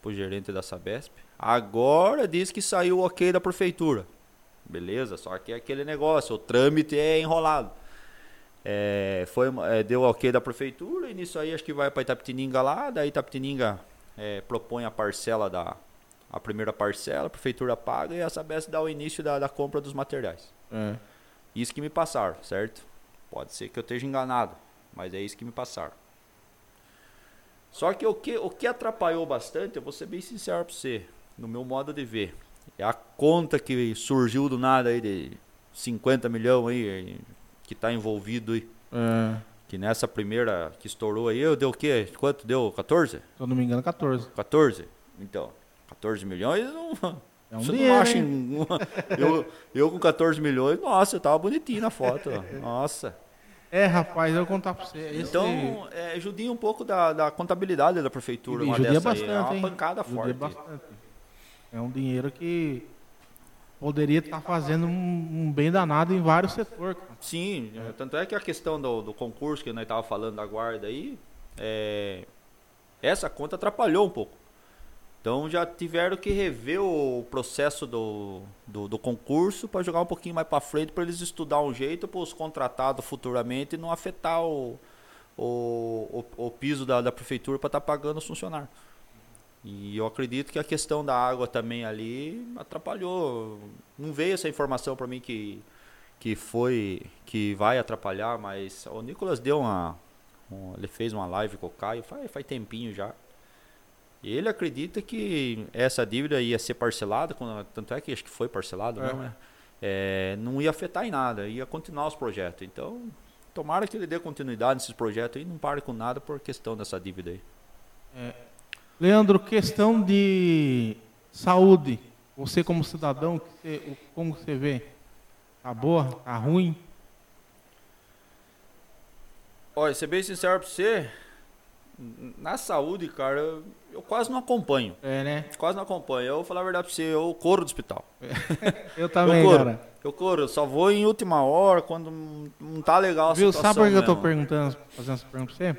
pro gerente da Sabesp. Agora diz que saiu o ok da prefeitura. Beleza, só que é aquele negócio, o trâmite é enrolado. É, foi, é, deu ok da prefeitura e nisso aí acho que vai para Itapetininga lá, daí Itapetininga é, propõe a parcela da a primeira parcela, a prefeitura paga e a Sabesp dá o início da, da compra dos materiais. É. Isso que me passaram, certo? Pode ser que eu esteja enganado, mas é isso que me passaram. Só que o que, o que atrapalhou bastante, eu vou ser bem sincero para você, no meu modo de ver, é a conta que surgiu do nada aí de 50 milhões aí, que está envolvido aí. É, Que nessa primeira que estourou aí, eu deu o quê? Quanto deu? 14? se eu não me engano, 14. 14? Então, 14 milhões não. É um Você dinheiro, não acha em- eu, eu com 14 milhões, nossa, eu tava bonitinho na foto. ó. Nossa. É, rapaz, eu vou contar pra você. Esse... Então, é, judia um pouco da, da contabilidade da prefeitura. E Uma judia dessa aí. bastante, é uma hein? pancada Judia forte. bastante. É um dinheiro que poderia estar fazendo um, um bem danado em vários setores. Sim, é, tanto é que a questão do, do concurso que nós tava falando da guarda aí, é, essa conta atrapalhou um pouco. Então já tiveram que rever o processo do, do, do concurso para jogar um pouquinho mais para frente para eles estudar um jeito para os contratados futuramente não afetar o, o, o, o piso da, da prefeitura para estar pagando os funcionários. E eu acredito que a questão da água também ali atrapalhou. Não veio essa informação para mim que, que foi que vai atrapalhar, mas o Nicolas deu uma um- ele fez uma live com o Caio faz, faz tempinho já. Ele acredita que essa dívida ia ser parcelada, tanto é que acho que foi parcelado, É. não, né? É, não ia afetar em nada, ia continuar os projetos. Então, tomara que ele dê continuidade nesses projetos e não pare com nada por questão dessa dívida aí. Leandro, questão de saúde. Você como cidadão, como você vê? Tá boa? Tá ruim? Olha, ser bem sincero pra você, na saúde, cara, eu, quase não acompanho. É, né? Quase não acompanho. Eu vou falar a verdade pra você, eu corro do hospital. Eu também, eu corro. cara. Eu corro, eu só vou em última hora, quando não- tá legal a Viu? situação Sabe por que eu tô perguntando, fazendo essa pergunta pra você?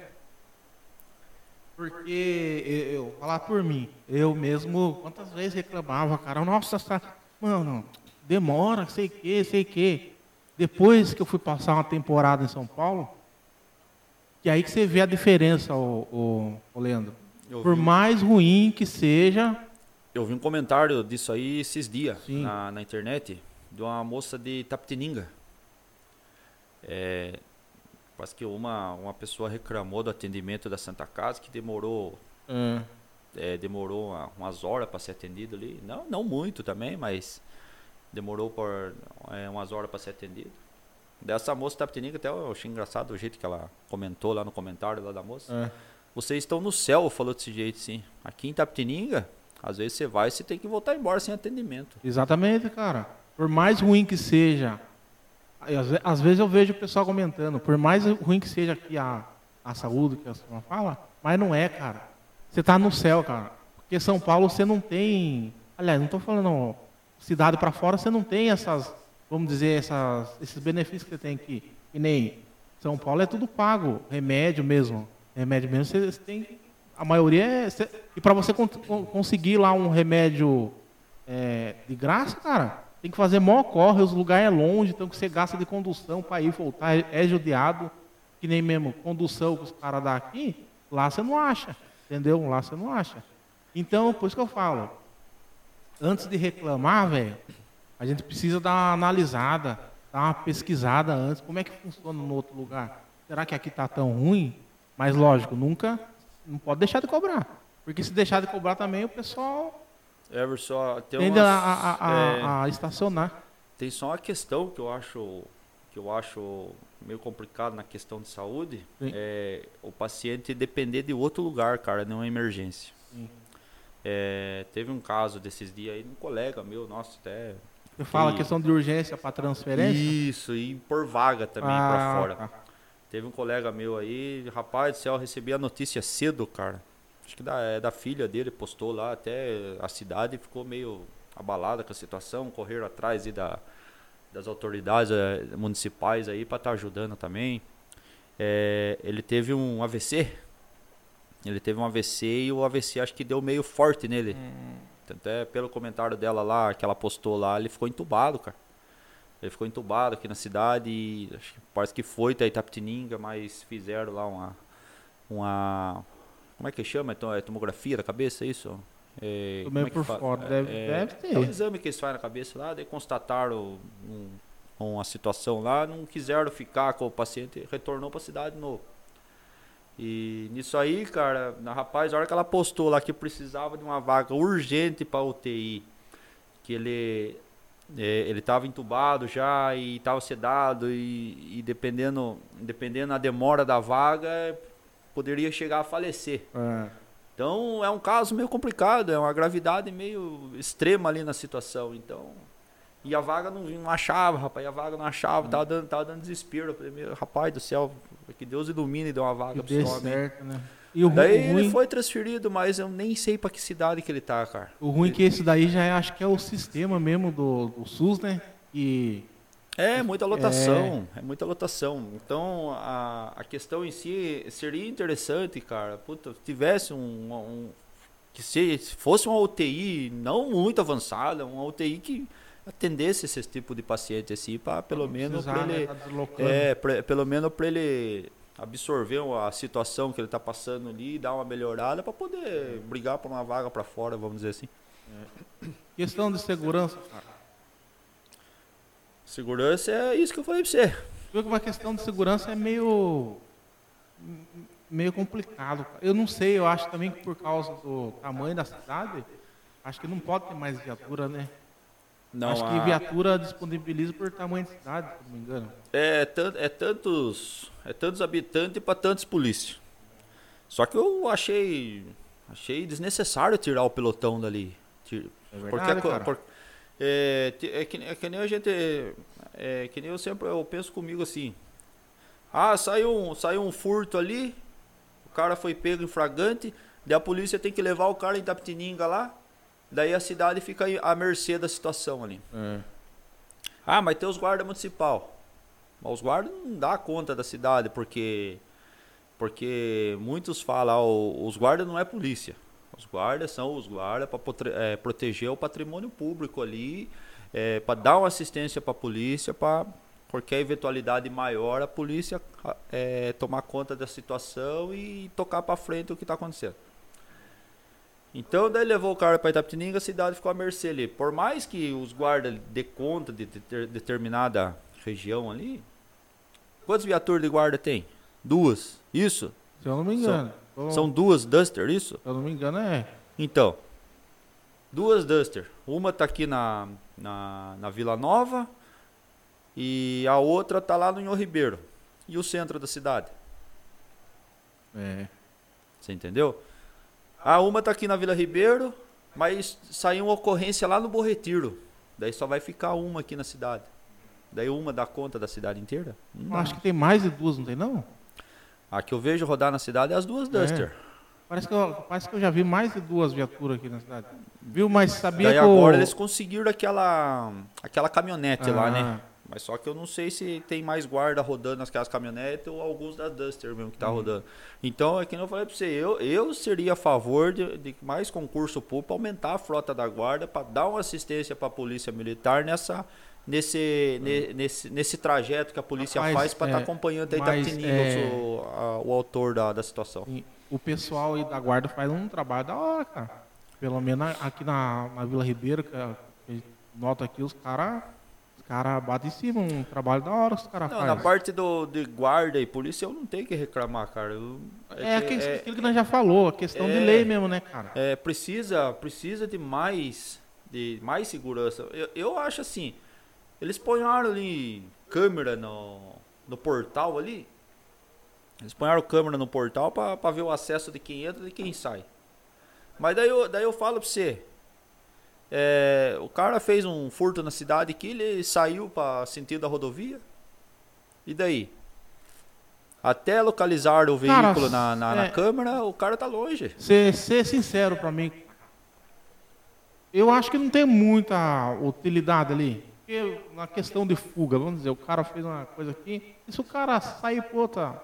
Porque eu, eu falar por mim, eu mesmo, quantas vezes reclamava, cara, nossa, essa, mano, demora, sei que, sei que. Depois que eu fui passar uma temporada em São Paulo, que aí que você vê a diferença, o, Leandro. Eu Por vi, mais ruim que seja, eu vi um comentário disso aí esses dias na, na internet, de uma moça de Tapetininga. É, parece que uma, uma pessoa reclamou do atendimento da Santa Casa, que demorou é, é, demorou uma- umas horas para ser atendido ali. Não, não muito também, mas demorou por é, umas horas para ser atendido. Dessa moça Tapetininga, até eu achei engraçado o jeito que ela comentou lá no comentário lá da moça. é. Vocês estão no céu, falou desse jeito sim. Aqui em Tapetininga, às vezes você vai e você tem que voltar embora sem atendimento. Exatamente, cara. Por mais ruim que seja, às, ve- às vezes eu vejo o pessoal comentando, por mais ruim que seja aqui a, a saúde, que a senhora fala, mas não é, cara. Você tá no céu, cara. Porque São Paulo você não tem. Aliás, não tô falando cidade para fora, você não tem essas, vamos dizer, essas, esses benefícios que você tem aqui. E nem São Paulo é tudo pago, remédio mesmo. Remédio mesmo, você, você tem. A maioria é. você- e para você con- con- conseguir lá um remédio é, de graça, cara, tem que fazer mó corre, os lugares é longe, então que você gasta de condução para ir voltar, é, é judiado, que nem mesmo condução que os caras dão aqui, lá você não acha, entendeu? Lá você não acha. Então, por isso que eu falo, antes de reclamar, velho, a gente precisa dar uma analisada, dar uma pesquisada antes, como é que funciona no outro lugar. será que aqui tá tão ruim? Mas lógico, nunca, não pode deixar de cobrar. Porque se deixar de cobrar também, o pessoal tem tende umas, a, a- é, a estacionar. Tem só uma questão que eu acho que eu acho meio complicado na questão de saúde, Sim. é o paciente depender de outro lugar, cara, não é emergência. É, teve um caso desses dias aí, um colega meu, nossa, até Você fala E- questão de urgência para transferência? isso e por vaga também Ah, pra fora. tá. Teve um colega meu aí, rapaz do céu, eu recebi a notícia cedo, cara. Acho que da, é da filha dele, postou lá, até a cidade ficou meio abalada com a situação, correram atrás aí da, das autoridades eh, municipais aí para estar ajudando também. É, ele teve um AVC, ele teve um AVC e o AVC acho que deu meio forte nele. Até pelo comentário dela lá, que ela postou lá, ele ficou entubado, cara. Ele ficou entubado aqui na cidade e acho que parece que foi até Itapetininga, mas fizeram lá uma. uma como é que chama? Então, é tomografia da cabeça, é isso? É, é por fora, deve- deve ter. É um exame que eles fazem na cabeça lá, daí constataram um- uma situação lá, não quiseram ficar com o paciente, retornou para a cidade de novo. E nisso aí, cara, na rapaz, a hora que ela postou lá que precisava de uma vaga urgente para UTI, que ele é, ele estava entubado já e estava sedado e, e dependendo dependendo da demora da vaga poderia chegar a falecer. É. Então é um caso meio complicado, é uma gravidade meio extrema ali na situação. Então e a vaga não, não achava, rapaz, e a vaga não achava, tava dando, tava dando desespero. Meu, rapaz do céu, que Deus ilumine e dê uma vaga Que pro dê esse homem. certo, né? E o, Daí ruim, ele foi transferido, mas eu nem sei pra que cidade que ele tá, cara. o ruim que esse daí já é, acho que é o sistema mesmo do, do SUS, né? E É muita lotação, é, muita lotação. Então a, a questão em si seria interessante, cara. Puta, se tivesse um, um que se se fosse uma UTI não muito avançada, uma UTI que atendesse esse tipo de paciente assim, para pelo menos precisar, pra ele, né, tá deslocando. é, pra- pelo menos para ele absorver a situação que ele tá passando ali, dar uma melhorada para poder brigar por uma vaga para fora, vamos dizer assim. Questão de segurança, cara. Segurança é isso que eu falei para você. Viu que uma questão de segurança é meio meio complicado. Eu não sei, eu acho também que por causa do tamanho da cidade, acho que não pode ter mais viatura, né? Não, acho que a- viatura disponibiliza por tamanho de cidade, se não me engano. É, é tantos, é tantos habitantes para tantos polícias. Só que eu achei, achei desnecessário tirar o pelotão dali. É porque verdade, a co- cara. por- é, é que, é que nem a gente, é que nem eu sempre eu penso comigo assim. Ah, saiu um, saiu um furto ali, o cara foi pego em flagrante, daí a polícia tem que levar o cara em Tapetininga lá, daí a cidade fica à mercê da situação ali. É. Ah, mas tem os guardas municipal. Mas os guardas não dá conta da cidade, porque porque muitos falam, ah, o- os guardas não é polícia. Os guardas são os guardas para proteger o patrimônio público ali, para dar uma assistência para a polícia, para qualquer eventualidade maior, a polícia eh, tomar conta da situação e tocar para frente o que está acontecendo. Então, daí levou o cara para Itapetininga, a cidade ficou à mercê ali. Por mais que os guardas dê conta de deter- determinada região ali, quantas viaturas de guarda tem? Duas. Isso? Se eu não me engano. Então, São duas Duster, isso? Se eu não me engano, é. Então, duas Duster. Uma tá aqui na, na, na Vila Nova e a outra tá lá no Inho Ribeiro. E o centro da cidade. É. Você entendeu? A uma tá aqui na Vila Ribeiro, mas saiu uma ocorrência lá no Borretiro. Daí só vai ficar uma aqui na cidade. Daí uma dá conta da cidade inteira? Não acho que tem mais de duas, não tem não? A que eu vejo rodar na cidade é as duas Duster. Parece que, eu, parece que eu já vi mais de duas viaturas aqui na cidade. Viu? Mas sabia Daí que agora eles conseguiram aquela, aquela caminhonete lá, Ah. né? Mas só que eu não sei se tem mais guarda rodando naquelas caminhonetes ou alguns das Duster mesmo que tá rodando. Então, é que eu falei pra você, eu, eu seria a favor de, de mais concurso público, pra aumentar a frota da guarda, para dar uma assistência para a polícia militar nessa, nesse, ne- nesse, nesse trajeto que a polícia Rapaz, faz para estar é, acompanhando aí mas, Itapetininga, é, o, a- o autor da, da situação. E o pessoal aí da guarda faz um trabalho da hora, cara. Pelo menos aqui na, na Vila Ribeiro, que a gente nota aqui, os caras Os caras batem em cima, um trabalho da hora os caras fazem. na parte do, de guarda e polícia eu não tenho que reclamar, cara. Eu- É, que- aquilo, aquilo que nós já falou, a questão de é. lei mesmo, né, cara? É, precisa, precisa de mais, de mais segurança. Eu, eu acho assim, eles ponharam ali câmera no, no portal ali. Eles ponharam câmera no portal pra pra ver o acesso de quem entra e de quem sai. Mas daí eu, daí eu falo pra você. É, o cara fez um furto na cidade aqui, ele saiu para sentido da rodovia. E daí? Até localizar o Cara, veículo na, na, na é. câmera, o cara tá longe. Ser, ser sincero pra mim, eu acho que não tem muita utilidade ali. Porque na questão de fuga, vamos dizer, o cara fez uma coisa aqui, e se o cara sair por outra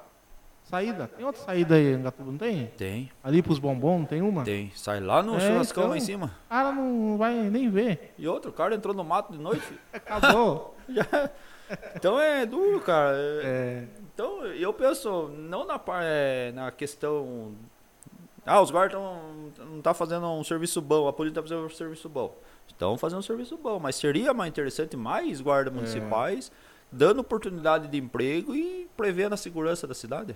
saída, tem outra saída aí, em Gatuba, não tem? Tem. Ali pros bombons, não tem uma? Tem. Sai lá no É, churrascão então. lá em cima. O cara não vai nem ver. E outro, o cara entrou no mato de noite. Acabou. Já- Então é duro, cara. É- É, Então eu penso, não na, é, na questão. Ah, os guardas não tá fazendo um serviço bom, a polícia tá fazendo um serviço bom. Estão fazendo um serviço bom, mas seria mais interessante mais guardas municipais dando oportunidade de emprego e prevendo a segurança da cidade.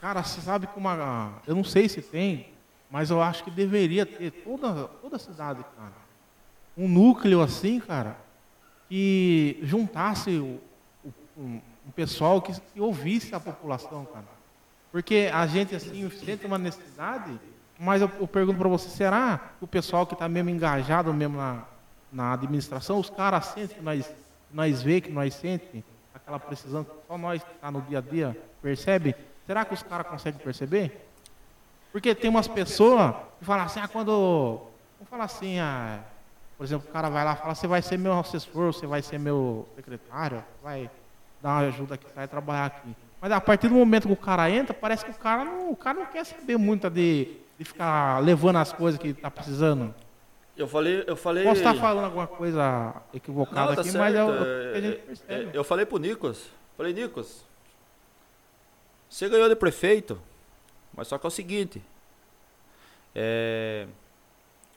Cara, você sabe que uma. Eu não sei se tem, mas eu acho que deveria ter toda, toda a cidade, cara. Um núcleo assim, cara, que juntasse o, o- um, um pessoal que, que ouvisse a população, cara. Porque a gente, assim, sente uma necessidade, mas eu, eu pergunto pra você, será que o pessoal que está mesmo engajado mesmo na, na administração, os caras sentem que nós, nós vê, que nós sente aquela precisão que só nós que está no dia a dia percebe? Será que os caras conseguem perceber? Porque tem umas pessoas que falam assim, ah, quando. Vamos falar assim, ah, por exemplo, o cara vai lá e fala, você vai ser meu assessor, você vai ser meu secretário, vai dar uma ajuda aqui, vai trabalhar aqui. Mas a partir do momento que o cara entra, parece que o cara não, o cara não quer saber muito de, de ficar levando as coisas que está precisando. Eu falei, eu falei. Posso estar falando alguma coisa equivocada Não, tá aqui, certo. mas é o é o É, é. Eu falei pro Nicos. Falei, Nicos, você ganhou de prefeito, mas só que é o seguinte. É,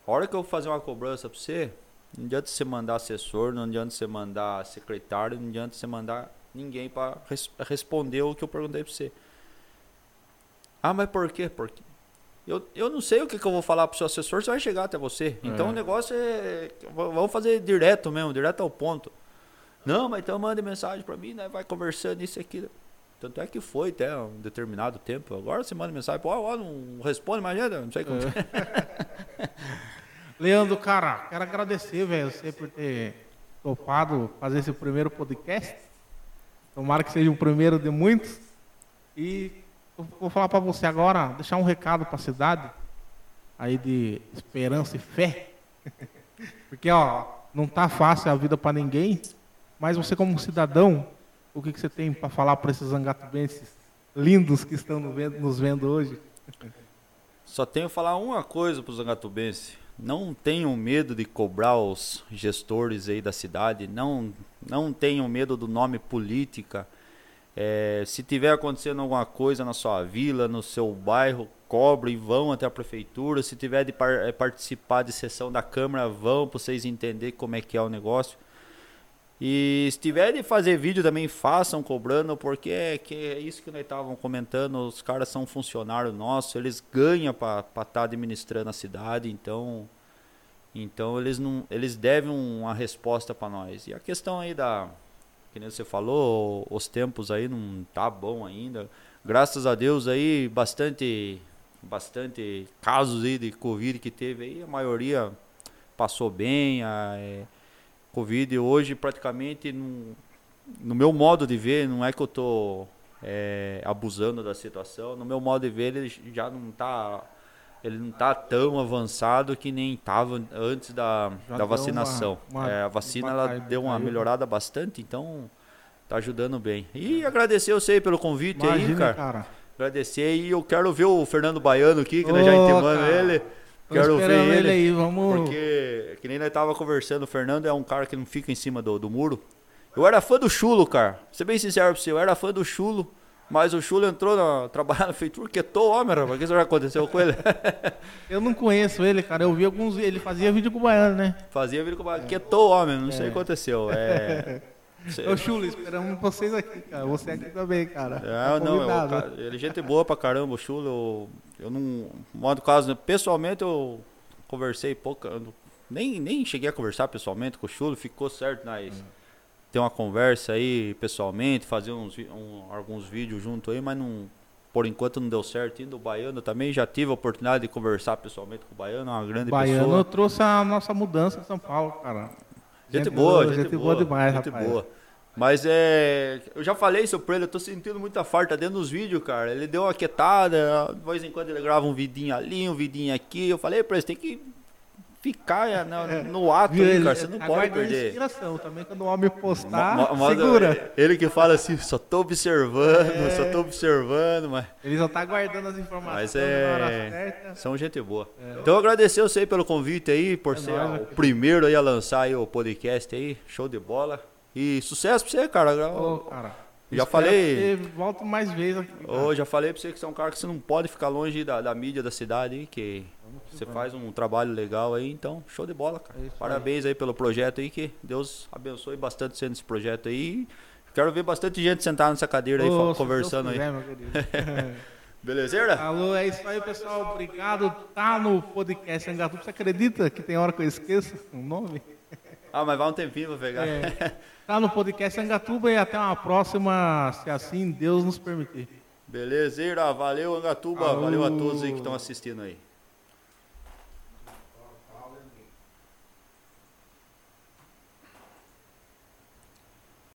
a hora que eu fazer uma cobrança pra você, não adianta você mandar assessor, não adianta você mandar secretário, não adianta você mandar ninguém para responder o que eu perguntei pra você. Ah, mas por quê? Porque eu, eu não sei o que, que eu vou falar pro seu assessor, você vai chegar até você. Então É. o negócio é. Vamos fazer direto mesmo, direto ao ponto. Não, mas então mande mensagem pra mim, né? Vai conversando isso aquilo. Tanto é que foi até um determinado tempo. Agora você manda mensagem, pô, ó, não responde mais nada, não sei como. É. Leandro, cara, quero agradecer, velho, você por ter topado fazer esse primeiro podcast. Tomara que seja o primeiro de muitos. E vou falar para você agora, deixar um recado para a cidade aí de esperança e fé. Porque, ó, não tá fácil a vida para ninguém, mas você como cidadão, o que, que você tem para falar para esses angatubenses lindos que estão no vendo- nos vendo hoje? Só tenho falar uma coisa pros angatubenses. Não tenham medo de cobrar os gestores aí da cidade. Não, não tenham medo do nome política. É, se tiver acontecendo alguma coisa na sua vila, no seu bairro, cobrem, vão até a prefeitura. Se tiver de par- eh, participar de sessão da Câmara, vão para vocês entenderem como é que é o negócio. E se tiver de fazer vídeo também façam cobrando, porque é, que é isso que nós estávamos comentando, os caras são funcionários nossos, eles ganham para estar administrando a cidade, então então eles não eles devem uma resposta para nós. E a questão aí da que nem você falou, os tempos aí não tá bom ainda. Graças a Deus aí bastante bastante casos aí de covid que teve aí, a maioria passou bem, a, é, Covid hoje praticamente no, no meu modo de ver, não é que eu tô é, abusando da situação, no meu modo de ver ele já não tá ele não tá tão avançado que nem estava antes da, Já da vacinação. uma- uma É, a vacina ela deu uma melhorada bastante, então tá ajudando bem. E agradecer você aí pelo convite aí, Imagina, cara. cara. Agradecer e eu quero ver o Fernando Baiano aqui, que nós já intimamos ele. Quero ver esperando ele. aí, vamos. Porque, que nem nós tava conversando, o Fernando é um cara que não fica em cima do, do muro. Eu era fã do Chulo, cara. Vou ser bem sincero pra você, eu era fã do Chulo. Mas o Chulo entrou na, trabalhar na feitura, quietou o homem, rapaz. O que isso já aconteceu com ele? Eu não conheço ele, cara. Eu vi alguns. Ele fazia vídeo com o baiano, né? Fazia vídeo com o baiano. Quietou o homem, não sei o que aconteceu. É. Ô, Chulo, esperamos vocês aqui, cara. Você aqui também, cara. É, Tá não, eu, cara, ele é gente boa pra caramba, o Chulo. Eu, eu não. Modo caso, né, pessoalmente eu conversei pouco. eu nem, nem cheguei a conversar pessoalmente com o Chulo, ficou certo nós ter uma conversa aí pessoalmente, fazer uns, um- alguns vídeos junto aí, mas não. Por enquanto não deu certo ainda. O Baiano também já tive a oportunidade de conversar pessoalmente com o Baiano, é uma grande Baiano pessoa. trouxe a nossa mudança em São Paulo, cara. Gente, boa, gente, gente boa, demais, gente rapaz. boa. Mas é. Eu já falei isso pra ele, eu tô sentindo muita farta dentro dos vídeos, cara. Ele deu uma quietada, de vez em quando ele grava um vidinho ali, um vidinho aqui. Eu falei pra ele, tem que ficar é, no, no ato Ele cara. Você não tá pode perder. inspiração também. Quando o homem postar, Mo- mo- segura. Ele que fala assim, só tô observando, É. só tô observando, mas. Ele só tá guardando as informações Mas é. São gente boa. Então eu agradecer você aí pelo convite aí, por ser nóis, o né? primeiro aí a lançar aí o podcast aí. Show de bola. E sucesso pra você, cara. Ô, cara. Já espero falei- Volta mais vezes aqui. Ô, já falei pra você que você é um cara que você não pode ficar longe da, da mídia da cidade aí, que você faz um trabalho legal aí, então show de bola, cara. É isso aí. Parabéns aí pelo projeto aí, que Deus abençoe bastante você nesse projeto aí. Quero ver bastante gente sentada nessa cadeira aí, se conversando aí. quiser, meu querido. Belezeira? Alô, é isso aí, pessoal. Obrigado. Tá no podcast Angatuba. Você acredita que tem hora que eu esqueço o nome? Ah, mas vai um tempinho pra pegar. É, tá no podcast Angatuba e até uma próxima, se assim Deus nos permitir. Belezeira, valeu Angatuba, Alô. valeu a todos aí que estão assistindo aí.